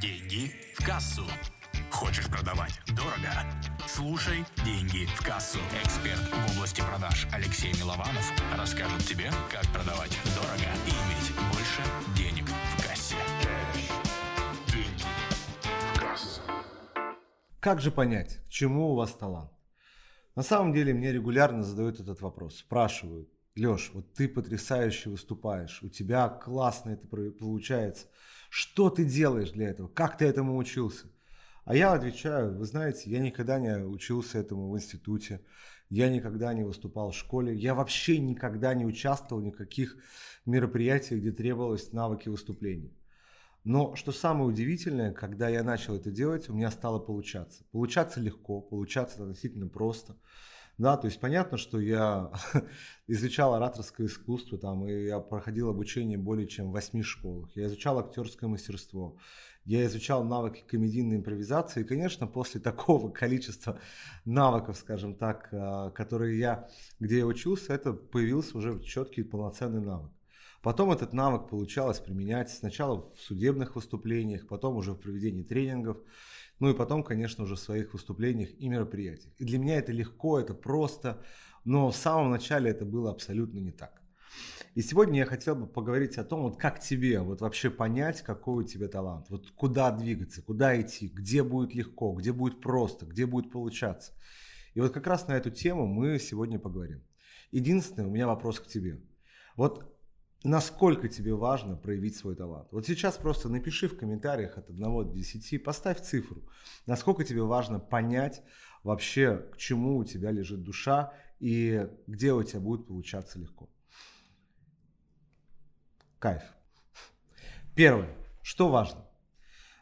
Деньги в кассу. Хочешь продавать дорого? Слушай «Деньги в кассу». Эксперт в области продаж Алексей Милованов расскажет тебе, как продавать дорого и иметь больше денег в кассе. Деньги в кассу. Как же понять, к чему у вас талант? На самом деле мне регулярно задают этот вопрос, спрашивают, Леш, вот ты потрясающе выступаешь, у тебя классно это получается. Что ты делаешь для этого? Как ты этому учился? А я отвечаю, вы знаете, я никогда не учился этому в институте, я никогда не выступал в школе, я вообще никогда не участвовал в никаких мероприятиях, где требовалось навыки выступления. Но что самое удивительное, когда я начал это делать, у меня стало получаться. Получаться легко, получаться относительно просто. Да, то есть понятно, что я изучал ораторское искусство, там, и я проходил обучение более чем в восьми школах. Я изучал актерское мастерство, я изучал навыки комедийной импровизации. И, конечно, после такого количества навыков, скажем так, а, которые я, где я учился, это появился уже четкий полноценный навык. Потом этот навык получалось применять сначала в судебных выступлениях, потом уже в проведении тренингов, ну и потом, конечно, уже в своих выступлениях и мероприятиях. И для меня это легко, это просто, но в самом начале это было абсолютно не так. И сегодня я хотел бы поговорить о том, вот как тебе вот вообще понять, какой у тебя талант, вот куда двигаться, куда идти, где будет легко, где будет просто, где будет получаться. И вот как раз на эту тему мы сегодня поговорим. Единственный у меня вопрос к тебе. Вот насколько тебе важно проявить свой талант. Вот сейчас просто напиши в комментариях от 1 до 10, поставь цифру, насколько тебе важно понять вообще, к чему у тебя лежит душа и где у тебя будет получаться легко. Кайф. Первое. Что важно?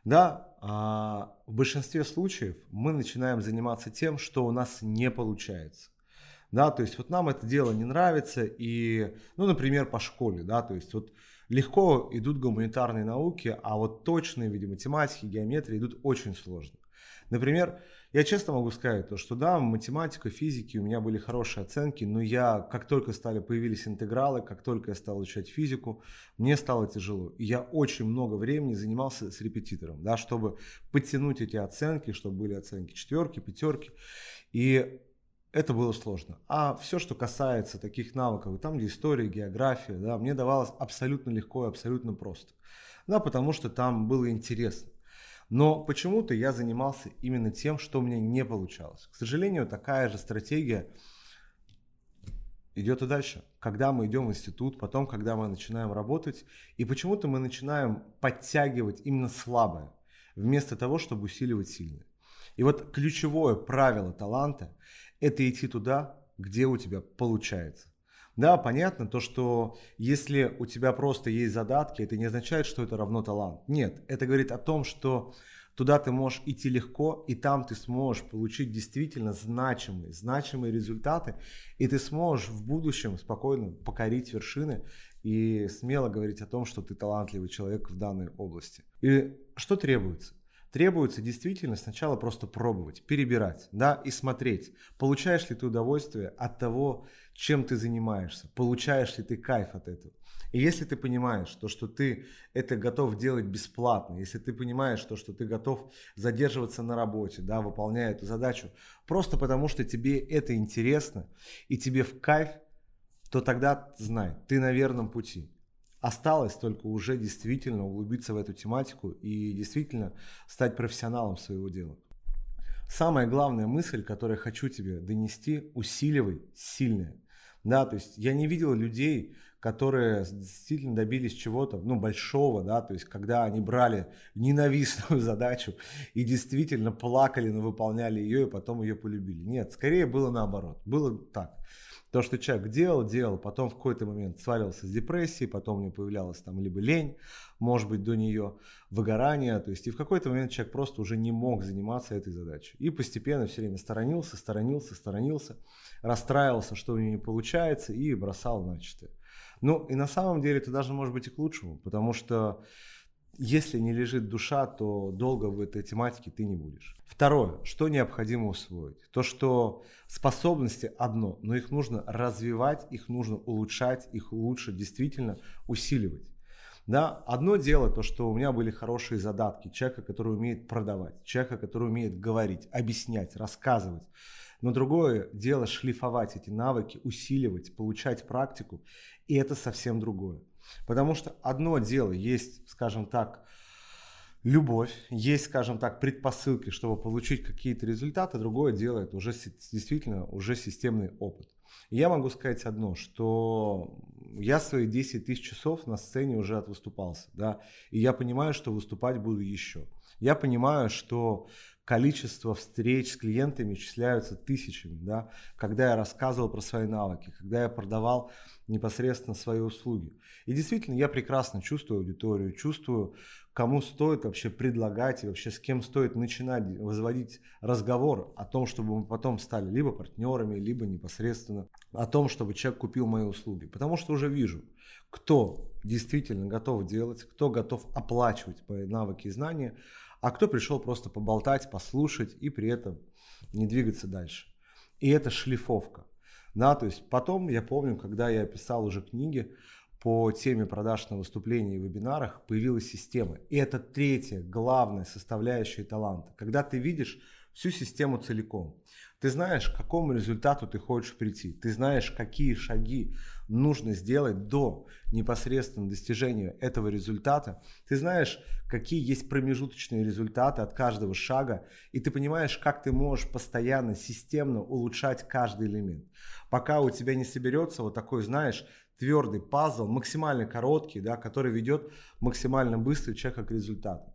Да, а, в большинстве случаев мы начинаем заниматься тем, что у нас не получается. Да, то есть вот нам это дело не нравится, и, ну, например, по школе, да, то есть вот легко идут гуманитарные науки, а вот точные в виде математики, геометрии идут очень сложно. Например, я честно могу сказать, то, что да, математика, физики у меня были хорошие оценки, но я, как только стали, появились интегралы, как только я стал изучать физику, мне стало тяжело. И я очень много времени занимался с репетитором, да, чтобы подтянуть эти оценки, чтобы были оценки четверки, пятерки. И это было сложно. А все, что касается таких навыков, там, где история, география, да, мне давалось абсолютно легко и абсолютно просто. Да, потому что там было интересно. Но почему-то я занимался именно тем, что у меня не получалось. К сожалению, такая же стратегия идет и дальше. Когда мы идем в институт, потом, когда мы начинаем работать, и почему-то мы начинаем подтягивать именно слабое, вместо того, чтобы усиливать сильное. И вот ключевое правило таланта – это идти туда, где у тебя получается. Да, понятно, то, что если у тебя просто есть задатки, это не означает, что это равно талант. Нет, это говорит о том, что туда ты можешь идти легко, и там ты сможешь получить действительно значимые, значимые результаты, и ты сможешь в будущем спокойно покорить вершины и смело говорить о том, что ты талантливый человек в данной области. И что требуется? Требуется действительно сначала просто пробовать, перебирать, да, и смотреть, получаешь ли ты удовольствие от того, чем ты занимаешься, получаешь ли ты кайф от этого. И если ты понимаешь, то, что ты это готов делать бесплатно, если ты понимаешь, то, что ты готов задерживаться на работе, да, выполняя эту задачу, просто потому что тебе это интересно и тебе в кайф, то тогда знай, ты на верном пути. Осталось только уже действительно углубиться в эту тематику и действительно стать профессионалом своего дела. Самая главная мысль, которую я хочу тебе донести, усиливай сильное. Да, то есть я не видел людей, которые действительно добились чего-то, ну, большого, да, то есть когда они брали ненавистную задачу и действительно плакали, но выполняли ее и потом ее полюбили. Нет, скорее было наоборот. Было так. То, что человек делал, делал, потом в какой-то момент сваливался с депрессией, потом у него появлялась там либо лень, может быть, до нее выгорание, то есть и в какой-то момент человек просто уже не мог заниматься этой задачей. И постепенно все время сторонился, сторонился, сторонился, расстраивался, что у него не получается и бросал начатое. Ну и на самом деле это даже может быть и к лучшему, потому что если не лежит душа, то долго в этой тематике ты не будешь. Второе, что необходимо усвоить. То, что способности одно, но их нужно развивать, их нужно улучшать, их лучше действительно усиливать. Да, одно дело то, что у меня были хорошие задатки, человека, который умеет продавать, человека, который умеет говорить, объяснять, рассказывать. Но другое дело шлифовать эти навыки, усиливать, получать практику, и это совсем другое. Потому что одно дело есть, скажем так, любовь, есть, скажем так, предпосылки, чтобы получить какие-то результаты, другое дело это уже действительно уже системный опыт. И я могу сказать одно, что я свои 10 тысяч часов на сцене уже отвыступался, да, и я понимаю, что выступать буду еще. Я понимаю, что количество встреч с клиентами исчисляются тысячами, да, когда я рассказывал про свои навыки, когда я продавал непосредственно свои услуги. И действительно, я прекрасно чувствую аудиторию, чувствую, кому стоит вообще предлагать и вообще с кем стоит начинать возводить разговор о том, чтобы мы потом стали либо партнерами, либо непосредственно о том, чтобы человек купил мои услуги. Потому что уже вижу, кто действительно готов делать, кто готов оплачивать мои навыки и знания, а кто пришел просто поболтать, послушать и при этом не двигаться дальше. И это шлифовка. Да, то есть потом я помню, когда я писал уже книги по теме продаж на выступлениях и вебинарах, появилась система. И это третья главная составляющая таланта. Когда ты видишь всю систему целиком. Ты знаешь, к какому результату ты хочешь прийти. Ты знаешь, какие шаги нужно сделать до непосредственно достижения этого результата. Ты знаешь, какие есть промежуточные результаты от каждого шага. И ты понимаешь, как ты можешь постоянно, системно улучшать каждый элемент. Пока у тебя не соберется вот такой, знаешь, твердый пазл, максимально короткий, да, который ведет максимально быстро человека к результату.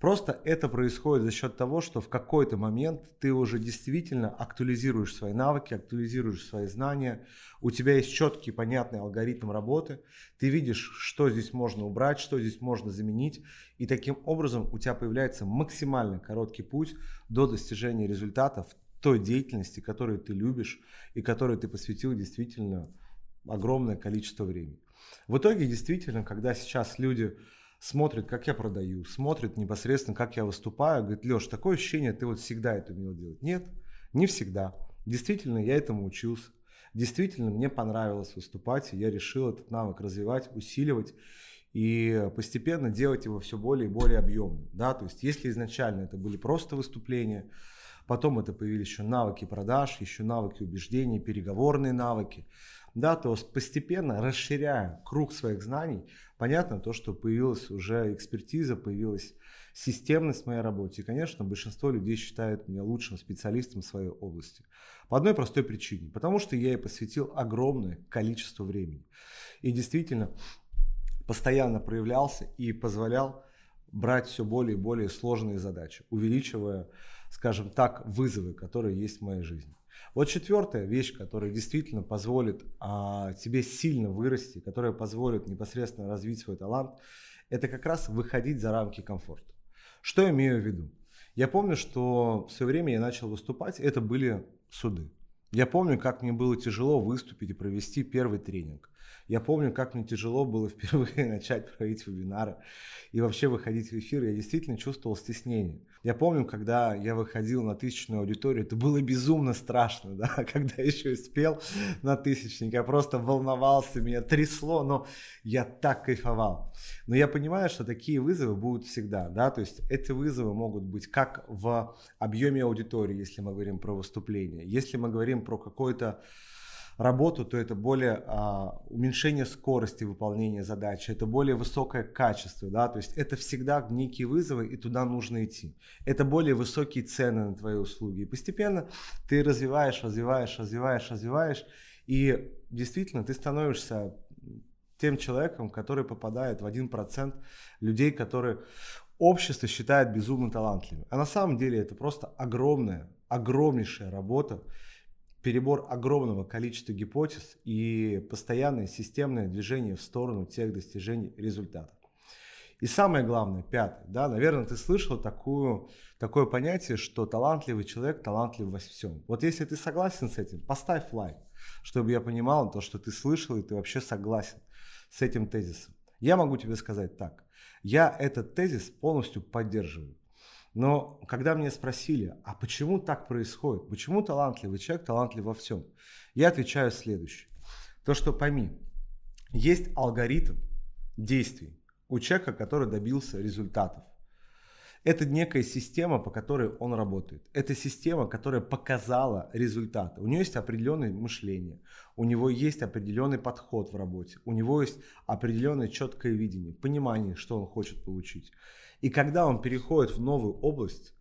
Просто это происходит за счет того, что в какой-то момент ты уже действительно актуализируешь свои навыки, актуализируешь свои знания, у тебя есть четкий, понятный алгоритм работы, ты видишь, что здесь можно убрать, что здесь можно заменить, и таким образом у тебя появляется максимально короткий путь до достижения результатов той деятельности, которую ты любишь и которой ты посвятил действительно огромное количество времени. В итоге, действительно, когда сейчас люди смотрит, как я продаю, смотрит непосредственно, как я выступаю, говорит, Леш, такое ощущение, ты вот всегда это умел делать. Нет, не всегда. Действительно, я этому учился. Действительно, мне понравилось выступать, и я решил этот навык развивать, усиливать и постепенно делать его все более и более объемным. Да? То есть, если изначально это были просто выступления, потом это появились еще навыки продаж, еще навыки убеждений, переговорные навыки, да, то постепенно расширяя круг своих знаний, понятно то, что появилась уже экспертиза, появилась системность в моей работе. И, конечно, большинство людей считают меня лучшим специалистом в своей области. По одной простой причине. Потому что я ей посвятил огромное количество времени. И действительно постоянно проявлялся и позволял брать все более и более сложные задачи, увеличивая, скажем так, вызовы, которые есть в моей жизни. Вот четвертая вещь, которая действительно позволит а, тебе сильно вырасти, которая позволит непосредственно развить свой талант, это как раз выходить за рамки комфорта. Что я имею в виду? Я помню, что в свое время я начал выступать, это были суды. Я помню, как мне было тяжело выступить и провести первый тренинг. Я помню, как мне тяжело было впервые начать проводить вебинары и вообще выходить в эфир. Я действительно чувствовал стеснение. Я помню, когда я выходил на тысячную аудиторию, это было безумно страшно, да, когда еще и спел на тысячник, я просто волновался, меня трясло, но я так кайфовал. Но я понимаю, что такие вызовы будут всегда, да, то есть эти вызовы могут быть как в объеме аудитории, если мы говорим про выступление, если мы говорим про какой-то работу, то это более а, уменьшение скорости выполнения задачи, это более высокое качество, да, то есть это всегда некие вызовы, и туда нужно идти. Это более высокие цены на твои услуги. И постепенно ты развиваешь, развиваешь, развиваешь, развиваешь, и действительно ты становишься тем человеком, который попадает в 1% людей, которые общество считает безумно талантливыми. А на самом деле это просто огромная, огромнейшая работа, перебор огромного количества гипотез и постоянное системное движение в сторону тех достижений результатов. И самое главное, пятое, да, наверное, ты слышал такую, такое понятие, что талантливый человек талантлив во всем. Вот если ты согласен с этим, поставь лайк, чтобы я понимал то, что ты слышал и ты вообще согласен с этим тезисом. Я могу тебе сказать так. Я этот тезис полностью поддерживаю. Но когда мне спросили, а почему так происходит, почему талантливый человек талантлив во всем, я отвечаю следующее. То, что пойми, есть алгоритм действий у человека, который добился результатов. Это некая система, по которой он работает. Это система, которая показала результаты. У него есть определенное мышление, у него есть определенный подход в работе, у него есть определенное четкое видение, понимание, что он хочет получить. И когда он переходит в новую область,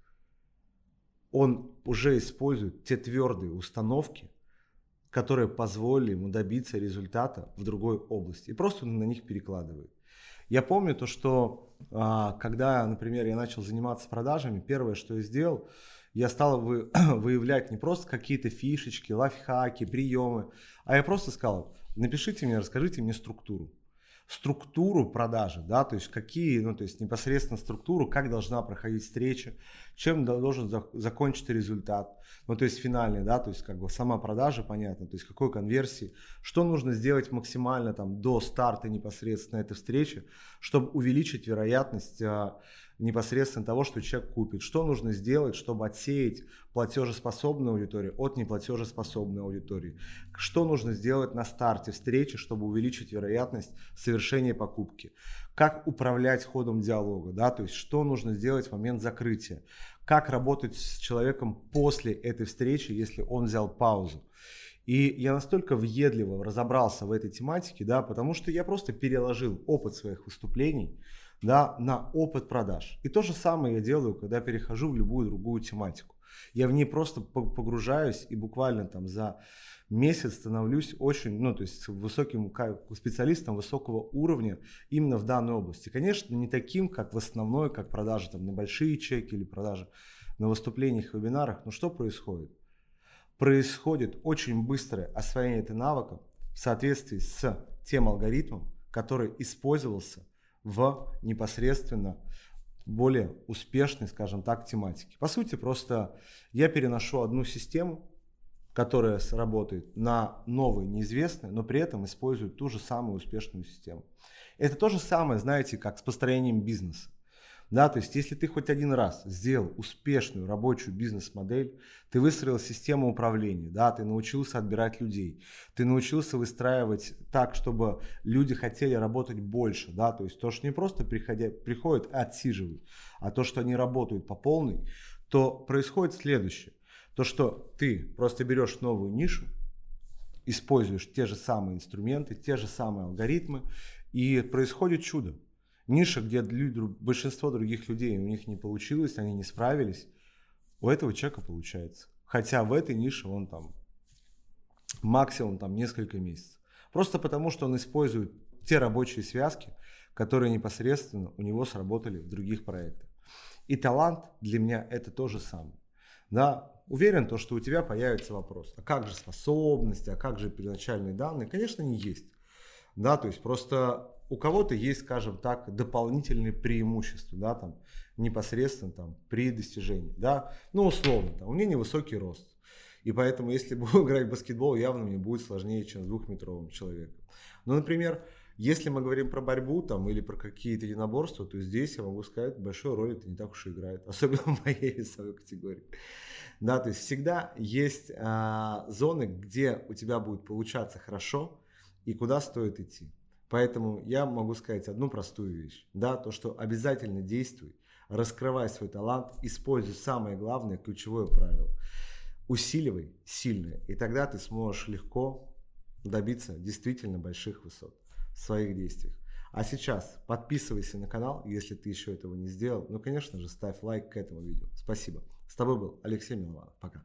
он уже использует те твердые установки, которые позволили ему добиться результата в другой области. И просто на них перекладывает. Я помню то, что а, когда, например, я начал заниматься продажами, первое, что я сделал, я стал вы, выявлять не просто какие-то фишечки, лайфхаки, приемы, а я просто сказал, напишите мне, расскажите мне структуру структуру продажи, да, то есть какие, ну, то есть непосредственно структуру, как должна проходить встреча, чем должен за, закончиться результат, ну, то есть финальный, да, то есть как бы сама продажа, понятно, то есть какой конверсии, что нужно сделать максимально там до старта непосредственно этой встречи, чтобы увеличить вероятность а, непосредственно того, что человек купит. Что нужно сделать, чтобы отсеять платежеспособную аудиторию от неплатежеспособной аудитории? Что нужно сделать на старте встречи, чтобы увеличить вероятность совершения покупки? Как управлять ходом диалога? Да? То есть что нужно сделать в момент закрытия? Как работать с человеком после этой встречи, если он взял паузу? И я настолько въедливо разобрался в этой тематике, да, потому что я просто переложил опыт своих выступлений, да, на опыт продаж. И то же самое я делаю, когда перехожу в любую другую тематику. Я в ней просто погружаюсь и буквально там за месяц становлюсь очень, ну, то есть высоким специалистом высокого уровня именно в данной области. Конечно, не таким, как в основной, как продажи там на большие чеки или продажи на выступлениях, вебинарах. Но что происходит? Происходит очень быстрое освоение этой навыка в соответствии с тем алгоритмом, который использовался в непосредственно более успешной, скажем так, тематике. По сути, просто я переношу одну систему, которая сработает на новый, неизвестный, но при этом использует ту же самую успешную систему. Это то же самое, знаете, как с построением бизнеса. Да, то есть, если ты хоть один раз сделал успешную рабочую бизнес-модель, ты выстроил систему управления, да, ты научился отбирать людей, ты научился выстраивать так, чтобы люди хотели работать больше, да, то есть то, что не просто приходя, приходят и отсиживают, а то, что они работают по полной, то происходит следующее. То, что ты просто берешь новую нишу, используешь те же самые инструменты, те же самые алгоритмы, и происходит чудо ниша, где люди, большинство других людей, у них не получилось, они не справились, у этого человека получается. Хотя в этой нише он там максимум там несколько месяцев. Просто потому, что он использует те рабочие связки, которые непосредственно у него сработали в других проектах. И талант для меня это то же самое. Да, уверен, то, что у тебя появится вопрос, а как же способности, а как же первоначальные данные? Конечно, они есть. Да, то есть просто у кого-то есть, скажем так, дополнительные преимущества, да, там, непосредственно там, при достижении, да, ну, условно, там, у меня невысокий рост, и поэтому, если буду играть в баскетбол, явно мне будет сложнее, чем с двухметровым человеком. Ну, например, если мы говорим про борьбу там, или про какие-то единоборства, то здесь я могу сказать, большую роль это не так уж и играет, особенно в моей весовой категории. Да, то есть всегда есть а, зоны, где у тебя будет получаться хорошо и куда стоит идти. Поэтому я могу сказать одну простую вещь. Да, то, что обязательно действуй, раскрывай свой талант, используй самое главное, ключевое правило. Усиливай сильное, и тогда ты сможешь легко добиться действительно больших высот в своих действиях. А сейчас подписывайся на канал, если ты еще этого не сделал. Ну, конечно же, ставь лайк к этому видео. Спасибо. С тобой был Алексей Милованов. Пока.